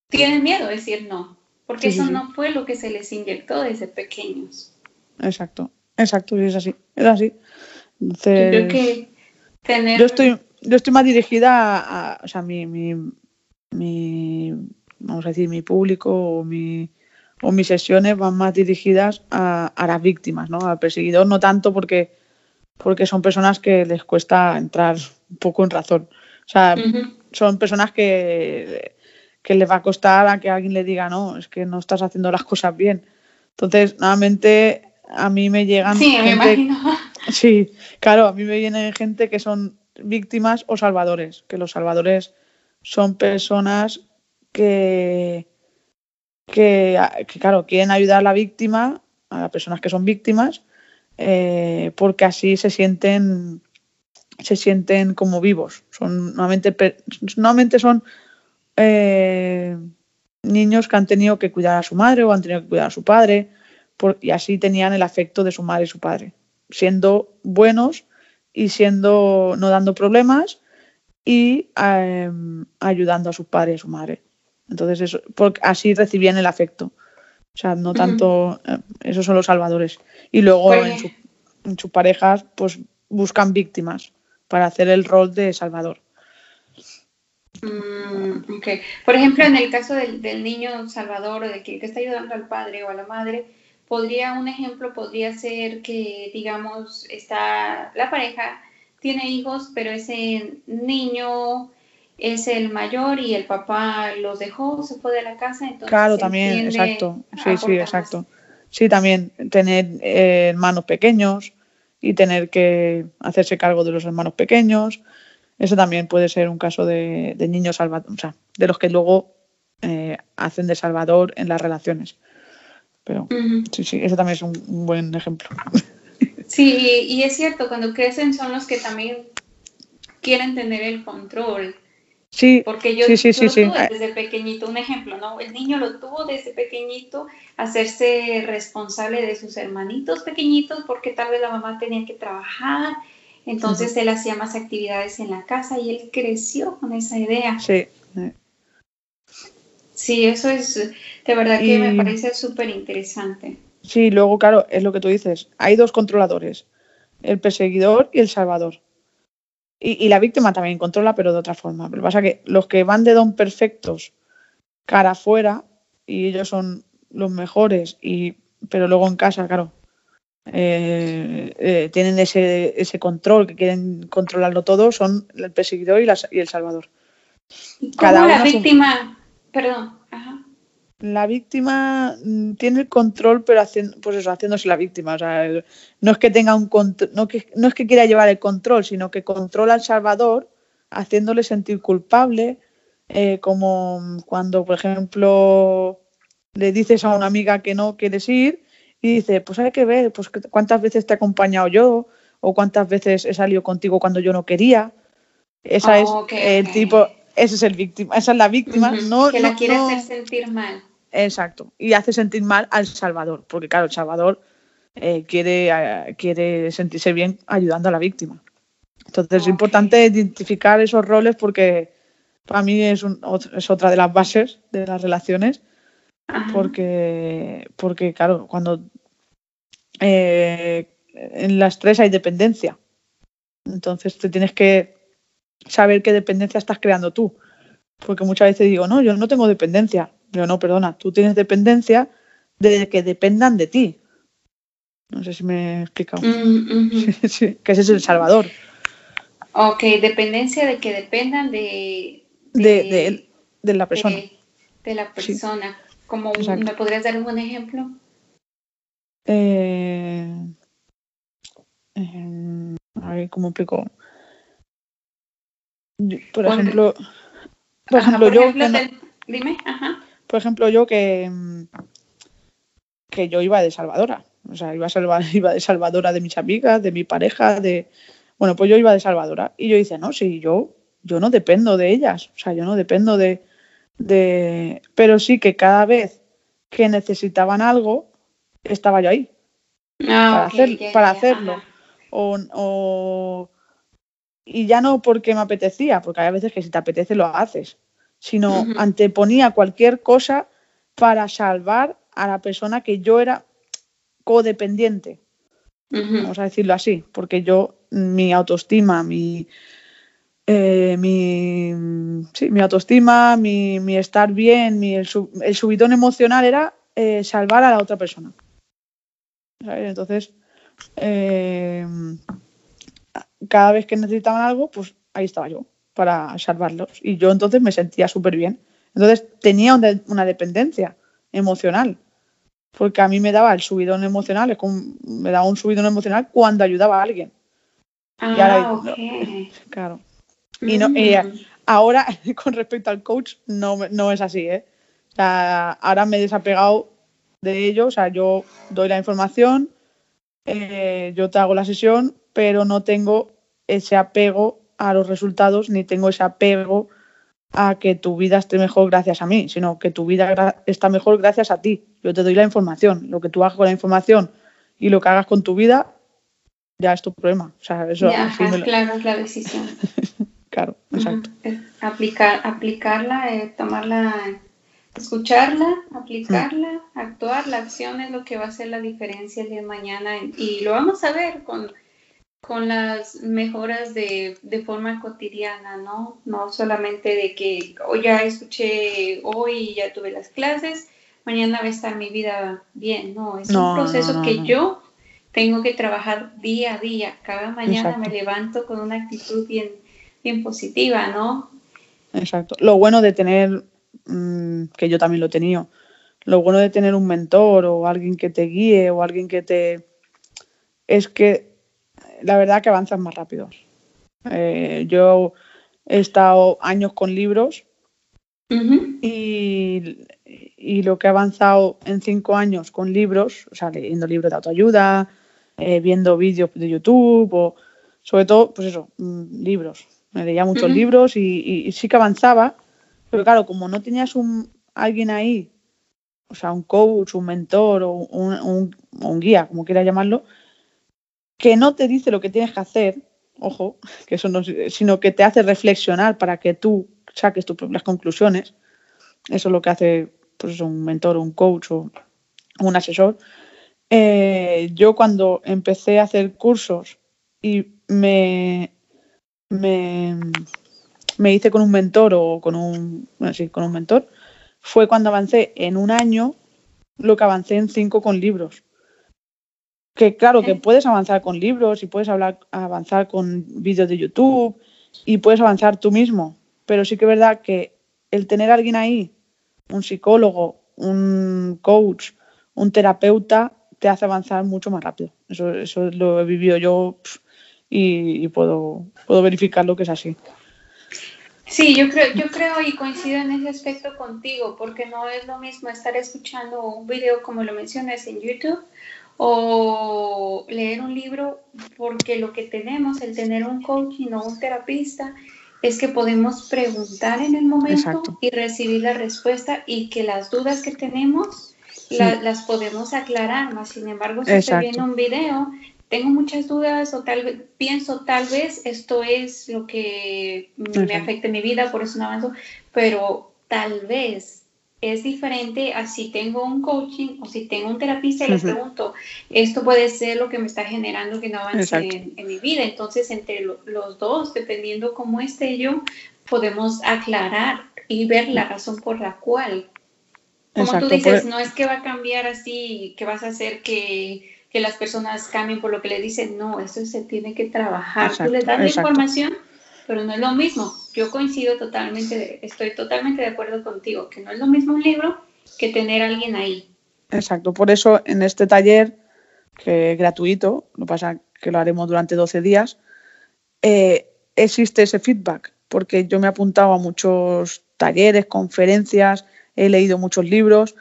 tienen miedo de decir no, porque eso no fue lo que se les inyectó desde pequeños. Exacto, exacto, es así, es así. Entonces, que yo estoy, yo estoy más dirigida a, o sea, mi, mi, mi, vamos a decir, mi público o, mi, o mis sesiones van más dirigidas a, a, las víctimas, ¿no? Al perseguidor, no tanto porque, porque son personas que les cuesta entrar un poco en razón. O sea, son personas que, que les va a costar a que alguien le diga, no, es que no estás haciendo las cosas bien. Entonces, nuevamente, a mí me llegan. Sí, me imagino. Sí, claro, a mí me vienen gente que son víctimas o salvadores, que los salvadores son personas que, que, claro, quieren ayudar a la víctima, a las personas que son víctimas, eh, porque así se sienten se sienten como vivos. Son normalmente, normalmente son eh, niños que han tenido que cuidar a su madre o han tenido que cuidar a su padre y así tenían el afecto de su madre y su padre, siendo buenos y siendo no dando problemas y em, ayudando a su padre y a su madre. Entonces, eso, porque así recibían el afecto. O sea, no tanto, eh, esos son los salvadores. Y luego en, sus parejas, pues buscan víctimas para hacer el rol de salvador. Mm, okay. Por ejemplo, en el caso del, niño salvador o de que, que está ayudando al padre o a la madre, podría, un ejemplo podría ser que, digamos, está la pareja, tiene hijos, pero ese niño es el mayor y el papá los dejó, se fue de la casa. Entonces claro, también, exacto. Sí, sí, exacto. Sí, también tener eh, hermanos pequeños y tener que hacerse cargo de los hermanos pequeños. Eso también puede ser un caso de, niños salvadores, o sea, de los que luego eh, hacen de salvador en las relaciones. Pero sí, sí, eso también es un, buen ejemplo. Sí, y es cierto, cuando crecen son los que también quieren tener el control. Sí, porque yo, sí, sí, sí, lo tuve desde pequeñito, un ejemplo, ¿no? El niño lo tuvo desde pequeñito, hacerse responsable de sus hermanitos pequeñitos, porque tal vez la mamá tenía que trabajar, entonces él hacía más actividades en la casa y él creció con esa idea. Sí. Sí, eso es, de verdad que me parece súper interesante. Sí, luego, claro, es lo que tú dices, hay dos controladores, el perseguidor y el salvador. Y, la víctima también controla, pero de otra forma. Pero pasa que los que van de don perfectos cara afuera, y ellos son los mejores, y, pero luego en casa, claro, eh, eh, tienen ese, ese, control, que quieren controlarlo todo, son el perseguidor y, y el salvador. Cada la víctima, perdón, la víctima mm, tiene el control, pero haciendo, pues eso, haciéndose la víctima. O sea, no es que tenga un no, que, no es que quiera llevar el control, sino que controla al Salvador, haciéndole sentir culpable, eh, como cuando, por ejemplo, le dices a una amiga que no quieres ir y dice, pues hay que ver, pues cuántas veces te he acompañado yo o cuántas veces he salido contigo cuando yo no quería. Esa es oh, el tipo, ese es el víctima, esa es la víctima, no que la quiere hacer sentir mal. Exacto. Y hace sentir mal al Salvador, porque claro, el Salvador eh, quiere, eh, quiere sentirse bien ayudando a la víctima. Entonces es importante identificar esos roles porque para mí es, es otra de las bases de las relaciones. Porque, porque, claro, cuando eh, en las tres hay dependencia. Entonces te tienes que saber qué dependencia estás creando tú. Porque muchas veces digo, no, yo no tengo dependencia. Pero no, perdona, tú tienes dependencia de que dependan de ti. No sé si me he explicado. Mm, que ese es el Salvador. Ok, dependencia de que dependan de... De, de, la persona. De, la persona. Como ¿Me podrías dar un ejemplo? Eh, eh, a ver, ¿cómo explico? Por ejemplo, por ejemplo, yo... dime, ajá por ejemplo, yo que, que yo iba de salvadora. O sea, iba, salvar, iba de salvadora de mis amigas, de mi pareja, de... Bueno, pues yo iba de salvadora. Y yo dice, no, sí, yo, yo no dependo de ellas. O sea, yo no dependo de... de... Pero sí que cada vez que necesitaban algo, estaba yo ahí. Ah, para, hacer, para hacerlo. O, o, y ya no porque me apetecía, porque hay veces que si te apetece lo haces sino anteponía cualquier cosa para salvar a la persona que yo era codependiente. Vamos a decirlo así, porque yo, mi autoestima, mi, eh, mi, sí, mi autoestima, mi, mi, estar bien, mi, el, subidón emocional era eh, salvar a la otra persona. Entonces, eh, cada vez que necesitaban algo, pues ahí estaba yo para salvarlos. Y yo entonces me sentía súper bien. Entonces tenía una dependencia emocional. Porque a mí me daba el subidón emocional, me daba un subidón emocional cuando ayudaba a alguien. Ah, claro. Y, no, mm. ahora, con respecto al coach, no, no es así, ¿eh? ahora me he desapegado de ello, o sea, yo doy la información, eh, yo te hago la sesión, pero no tengo ese apego a los resultados ni tengo ese apego a que tu vida esté mejor gracias a mí, sino que tu vida está mejor gracias a ti. Yo te doy la información. Lo que tú hagas con la información y lo que hagas con tu vida, ya es tu problema. O sea, eso ya, claro, es la decisión. claro, exacto. Aplicar, aplicarla, eh, tomarla, escucharla, aplicarla, actuar. La acción es lo que va a hacer la diferencia el día de mañana y lo vamos a ver con con las mejoras de, de, forma cotidiana, ¿no? No solamente de que hoy ya escuché hoy y ya tuve las clases, mañana va a estar mi vida bien, no, es un proceso que yo tengo que trabajar día a día, cada mañana me levanto con una actitud bien, bien positiva, ¿no? Exacto. Lo bueno de tener, mm, que yo también lo he tenido, lo bueno de tener un mentor o alguien que te guíe o alguien que te... es que la verdad que avanzas más rápido. Eh, yo he estado años con libros y, lo que he avanzado en cinco años con libros, o sea, leyendo libros de autoayuda, eh, viendo vídeos de YouTube o sobre todo, pues eso, mm, libros. me leía muchos libros y, sí que avanzaba, pero claro, como no tenías un alguien ahí, o sea, un coach, un mentor o un, un guía, como quieras llamarlo, que no te dice lo que tienes que hacer, ojo, que eso no, sino que te hace reflexionar para que tú saques tus propias conclusiones. Eso es lo que hace pues, un mentor, un coach o un asesor. Eh, yo cuando empecé a hacer cursos y me, me, hice con un mentor o con un, con un mentor, fue cuando avancé en un año lo que avancé en cinco con libros que claro, que puedes avanzar con libros y puedes hablar, avanzar con vídeos de YouTube y puedes avanzar tú mismo, pero sí que es verdad que el tener a alguien ahí, un psicólogo, un coach, un terapeuta, te hace avanzar mucho más rápido. Eso, eso lo he vivido yo y, puedo, puedo verificar que es así. Sí, yo creo, yo creo y coincido en ese aspecto contigo, porque no es lo mismo estar escuchando un video como lo mencionas en YouTube o leer un libro, porque lo que tenemos, el tener un coach y no un terapista, es que podemos preguntar en el momento y recibir la respuesta y que las dudas que tenemos las podemos aclarar, más sin embargo, si estoy viendo un video, tengo muchas dudas o tal vez pienso tal vez esto es lo que me afecta en mi vida, por eso no avanzo, pero tal vez es diferente a si tengo un coaching o si tengo un terapista y le pregunto, esto puede ser lo que me está generando que no avance en, mi vida. Entonces, entre los dos, dependiendo cómo esté yo, podemos aclarar y ver la razón por la cual. Como tú dices, no es que va a cambiar así, que vas a hacer que, las personas cambien por lo que le dicen, no, eso se tiene que trabajar. tú le das la información pero no es lo mismo. Yo coincido totalmente, estoy totalmente de acuerdo contigo, que no es lo mismo un libro que tener a alguien ahí. Exacto, por eso en este taller, que es gratuito, lo pasa que lo haremos durante 12 días, eh, existe ese feedback, porque yo me he apuntado a muchos talleres, conferencias, he leído muchos libros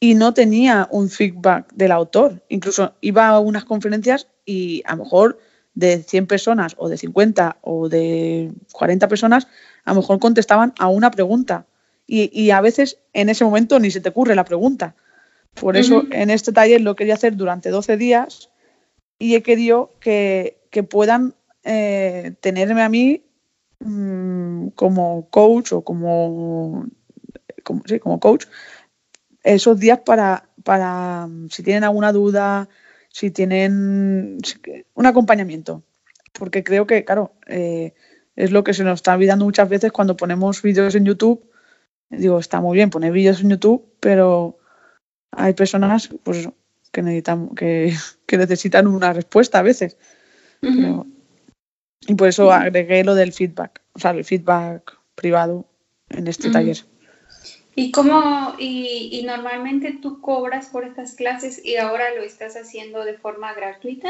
y no tenía un feedback del autor. Incluso iba a unas conferencias y a lo mejor de 100 personas o de 50 o de 40 personas, a lo mejor contestaban a una pregunta. Y, a veces en ese momento ni se te ocurre la pregunta. Por eso en este taller lo quería hacer durante 12 días y he querido que, puedan eh, tenerme a mí mm, como coach o como, como, sí, como coach esos días para, para si tienen alguna duda, si tienen un acompañamiento. Porque creo que, claro, eh, es lo que se nos está olvidando muchas veces cuando ponemos vídeos en YouTube. Digo, está muy bien poner vídeos en YouTube, pero hay personas pues, que, necesitan, que, necesitan una respuesta a veces. y por eso agregué lo del feedback, o sea, el feedback privado en este taller. ¿Y cómo, y, normalmente tú cobras por estas clases y ahora lo estás haciendo de forma gratuita?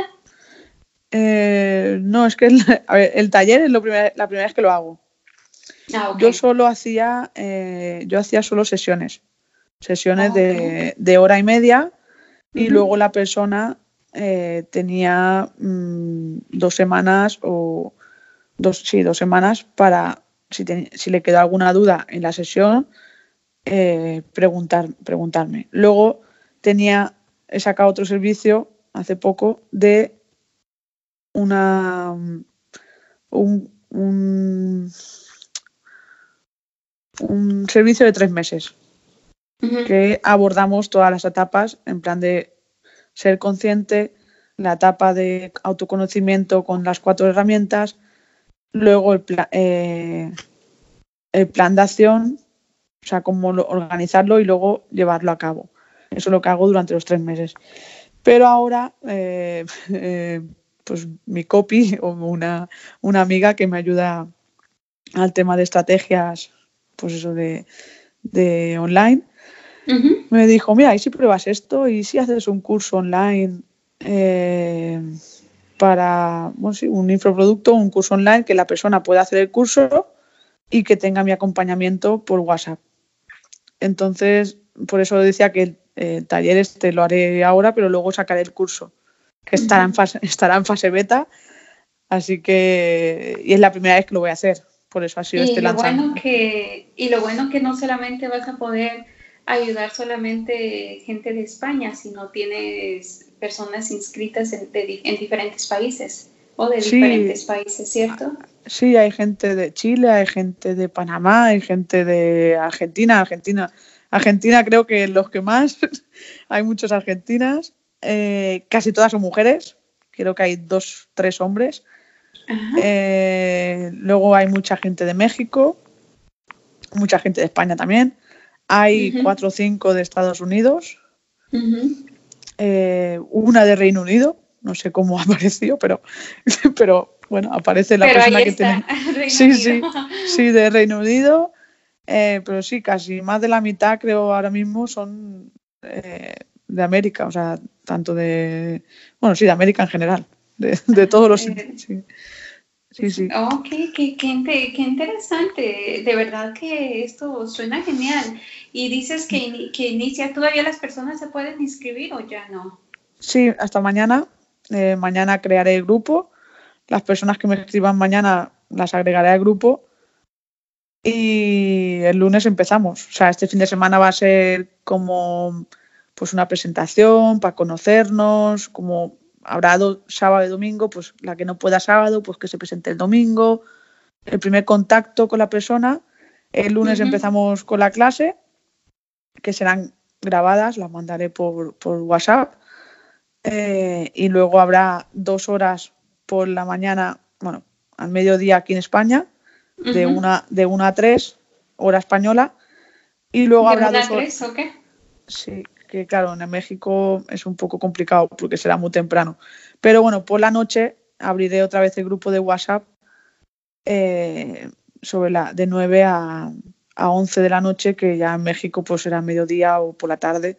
Eh, no, es que el, taller es lo la primera vez que lo hago. Ah, yo solo hacía, eh, yo hacía solo sesiones, sesiones ah, de, hora y media y luego la persona eh, tenía mm, dos semanas o dos, sí, dos semanas para, si, si le quedó alguna duda en la sesión, eh, preguntar, preguntarme. Luego tenía, he sacado otro servicio hace poco de una un, un, servicio de tres meses que abordamos todas las etapas en plan de ser consciente, la etapa de autoconocimiento con las cuatro herramientas, luego el, eh, el plan de acción o sea, cómo organizarlo y luego llevarlo a cabo. Eso es lo que hago durante los tres meses. Pero ahora, eh, eh, pues mi copy o una, amiga que me ayuda al tema de estrategias, pues eso de, online, me dijo, mira, ¿y si pruebas esto? ¿Y si haces un curso online eh, para un infoproducto, un curso online que la persona pueda hacer el curso y que tenga mi acompañamiento por WhatsApp? Entonces, por eso decía que el, taller este lo haré ahora, pero luego sacaré el curso, que estará en fase, estará en fase beta. Así que, y es la primera vez que lo voy a hacer, por eso ha sido y este lo lanzamiento. Bueno que, y lo bueno que no solamente vas a poder ayudar solamente gente de España, sino tienes personas inscritas en, en diferentes países o de diferentes países, ¿cierto? Sí, hay gente de Chile, hay gente de Panamá, hay gente de Argentina, Argentina. Argentina creo que los que más, hay muchas argentinas, eh, casi todas son mujeres, creo que hay dos, tres hombres. Eh, luego hay mucha gente de México, mucha gente de España también. Hay cuatro o cinco de Estados Unidos, eh, una de Reino Unido, no sé cómo apareció, pero, pero bueno, aparece la persona que tiene. Sí, sí, sí, de Reino Unido. Eh, pero sí, casi más de la mitad creo ahora mismo son de América, o sea, tanto de, bueno, sí, de América en general, de, de todos los... Sí. Sí, sí. Oh, qué, qué, qué, interesante. De verdad que esto suena genial. Y dices que, que, inicia, ¿todavía las personas se pueden inscribir o ya no? Sí, hasta mañana. Eh, mañana crearé el grupo. Las personas que me escriban mañana las agregaré al grupo. Y el lunes empezamos. O sea, este fin de semana va a ser como pues una presentación para conocernos, como habrá sábado y domingo, pues la que no pueda sábado, pues que se presente el domingo, el primer contacto con la persona. El lunes empezamos con la clase, que serán grabadas, las mandaré por, por WhatsApp. Eh, y luego habrá dos horas por la mañana, bueno, al mediodía aquí en España, de, una, de una a tres, hora española. Y luego habrá dos horas. ¿o qué? Sí, que claro, en México es un poco complicado porque será muy temprano. Pero bueno, por la noche abriré otra vez el grupo de WhatsApp eh, sobre la de 9 a, a 11 de la noche, que ya en México pues será mediodía o por la tarde.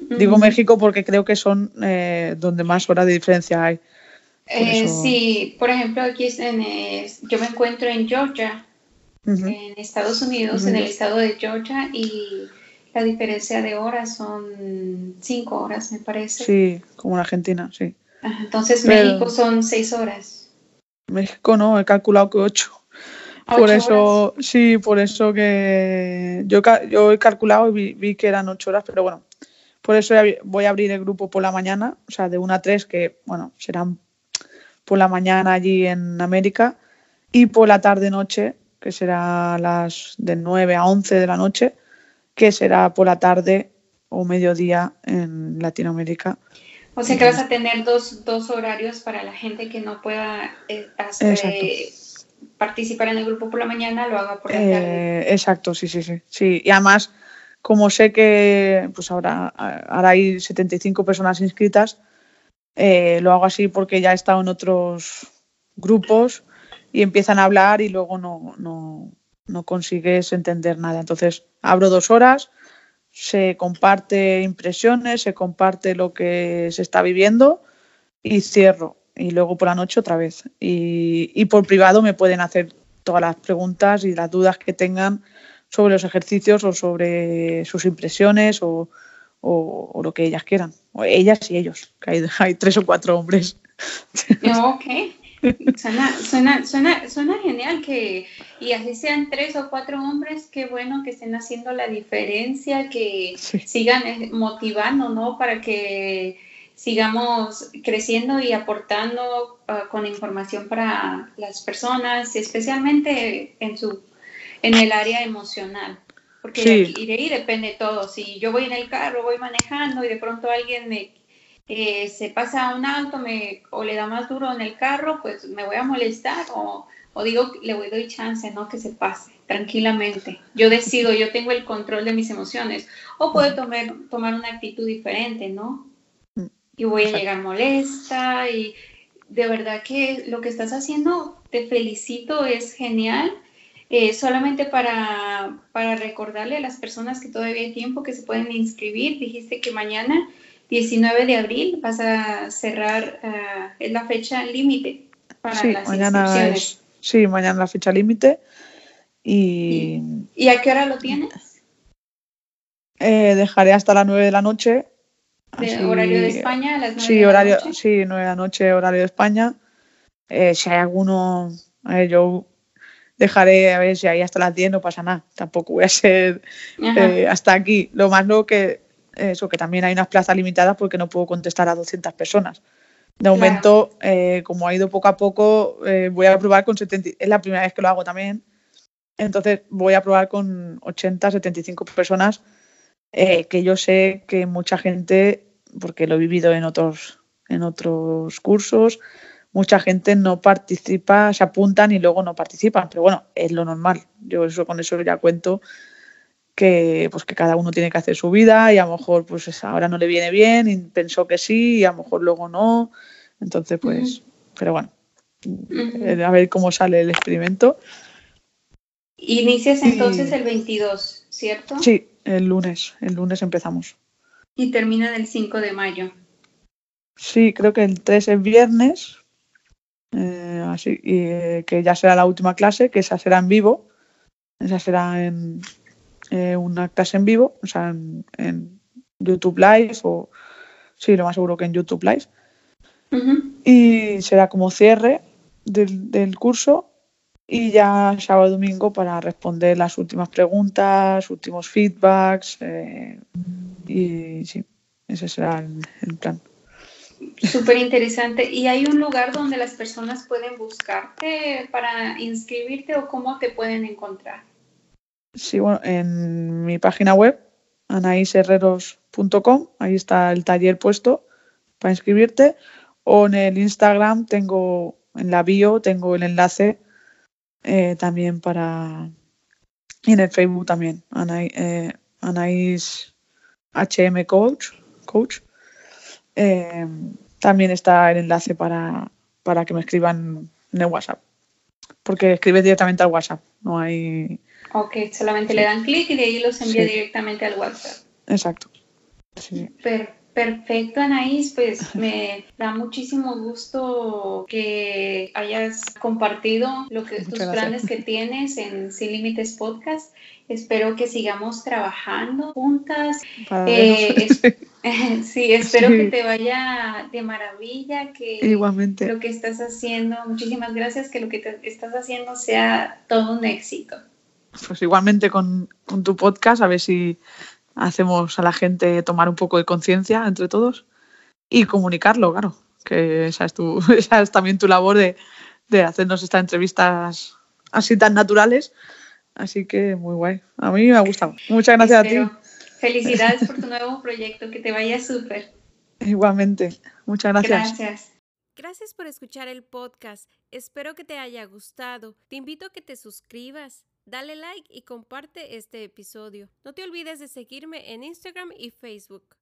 Digo México porque creo que son eh, donde más horas de diferencia hay. Eh, sí, por ejemplo, aquí en, yo me encuentro en Georgia, en Estados Unidos, en el estado de Georgia, y la diferencia de horas son cinco horas, me parece. Sí, como en Argentina, sí. entonces México son seis horas. México no, he calculado que ocho. Por eso, sí, por eso que yo, yo he calculado y vi, que eran ocho horas, pero bueno, por eso voy a abrir el grupo por la mañana, o sea, de una a tres, que bueno, serán por la mañana allí en América, y por la tarde-noche, que será las de nueve a once de la noche, que será por la tarde o mediodía en Latinoamérica. O sea que vas a tener dos, dos horarios para la gente que no pueda eh, participar en el grupo por la mañana, lo haga por la tarde. Eh, exacto, sí, sí, sí, sí. Y además, como sé que pues ahora, ahora hay 75 personas inscritas, eh, lo hago así porque ya he estado en otros grupos y empiezan a hablar y luego no, no, no consigues entender nada. Entonces, abro dos horas, se comparte impresiones, se comparte lo que se está viviendo y cierro. Y luego por la noche otra vez. Y, por privado me pueden hacer todas las preguntas y las dudas que tengan sobre los ejercicios o sobre sus impresiones o, lo que ellas quieran. O ellas y ellos, que hay, hay tres o cuatro hombres. Ok. Suena, suena, suena, suena genial que, y así sean tres o cuatro hombres, qué bueno que estén haciendo la diferencia, que sigan eh, motivando, ¿no? Para que sigamos creciendo y aportando ah, con información para las personas, especialmente en su en el área emocional. Porque de ahí depende todo. Si yo voy en el carro, voy manejando y de pronto alguien me eh, se pasa un alto me, o le da más duro en el carro, pues me voy a molestar o, o digo, le voy doy chance, ¿no? Que se pase tranquilamente. Yo decido, yo tengo el control de mis emociones. O puedo tomar, tomar una actitud diferente, ¿no? Y voy a llegar molesta y de verdad que lo que estás haciendo, te felicito, es genial. Eh, solamente para, para recordarle a las personas que todavía hay tiempo que se pueden inscribir, dijiste que mañana 19 de abril vas a cerrar, uh, es la fecha límite para sí, las mañana inscripciones. sí, mañana la fecha límite. Y, y, a qué hora lo tienes? Eh, dejaré hasta las 9 de la noche. ¿De horario de España a las 9 sí, de horario, la noche? Sí, 9 de la noche, horario de España. eh, si hay alguno, yo dejaré a ver si hay hasta las 10, no pasa nada. Tampoco voy a ser eh, hasta aquí. Lo más lo que, eso, que también hay unas plazas limitadas porque no puedo contestar a 200 personas. De momento, eh, como ha ido poco a poco, voy a probar con 70. Es la primera vez que lo hago también. Entonces voy a probar con 80, 75 personas, que yo sé que mucha gente, porque lo he vivido en otros, en otros cursos, mucha gente no participa, se apuntan y luego no participan, pero bueno, es lo normal. Yo eso con eso ya cuento que pues que cada uno tiene que hacer su vida y a lo mejor pues ahora no le viene bien y pensó que sí y a lo mejor luego no. Entonces pues, pero bueno, a ver cómo sale el experimento. Inicias entonces el 22, ¿cierto? Sí, el lunes, el lunes empezamos. Y termina el 5 de mayo. Sí, creo que el 3 es viernes, eh, así, y eh, que ya será la última clase, que esa será en vivo. Esa será en eh, una clase en vivo, o sea, en, YouTube Live o sí, lo más seguro que en YouTube Live. Y será como cierre del, curso y ya sábado y domingo para responder las últimas preguntas, últimos feedbacks y sí, ese será el plan. Súper interesante. ¿Y hay un lugar donde las personas pueden buscarte para inscribirte o cómo te pueden encontrar? Sí, bueno, en mi página web, anaisherreros.com, ahí está el taller puesto para inscribirte. O en el Instagram tengo, en la bio, tengo el enlace eh, también para... Y en el Facebook también, eh, Anaís HM Coach. coach eh, también está el enlace para, para que me escriban en el WhatsApp. Porque escribes directamente al WhatsApp, no hay... Ok, solamente le dan clic y de ahí los envía directamente al WhatsApp. Exacto. Sí. Perfecto, Anaís, pues me da muchísimo gusto que hayas compartido lo que tus planes que tienes en Sin Límites Podcast. Espero que sigamos trabajando juntas. Eh, sí, espero que te vaya de maravilla, que Igualmente. lo que estás haciendo, muchísimas gracias, que lo que te estás haciendo sea todo un éxito. Pues igualmente con, con tu podcast, a ver si hacemos a la gente tomar un poco de conciencia entre todos y comunicarlo, claro, que esa es, tu, esa es también tu labor de, hacernos estas entrevistas así tan naturales. Así que muy guay. A mí me ha gustado. Muchas gracias a ti. Felicidades por tu nuevo proyecto, que te vaya súper. Igualmente, muchas gracias. Gracias. Gracias por escuchar el podcast. Espero que te haya gustado. Te invito a que te suscribas, dale like y comparte este episodio. No te olvides de seguirme en Instagram y Facebook.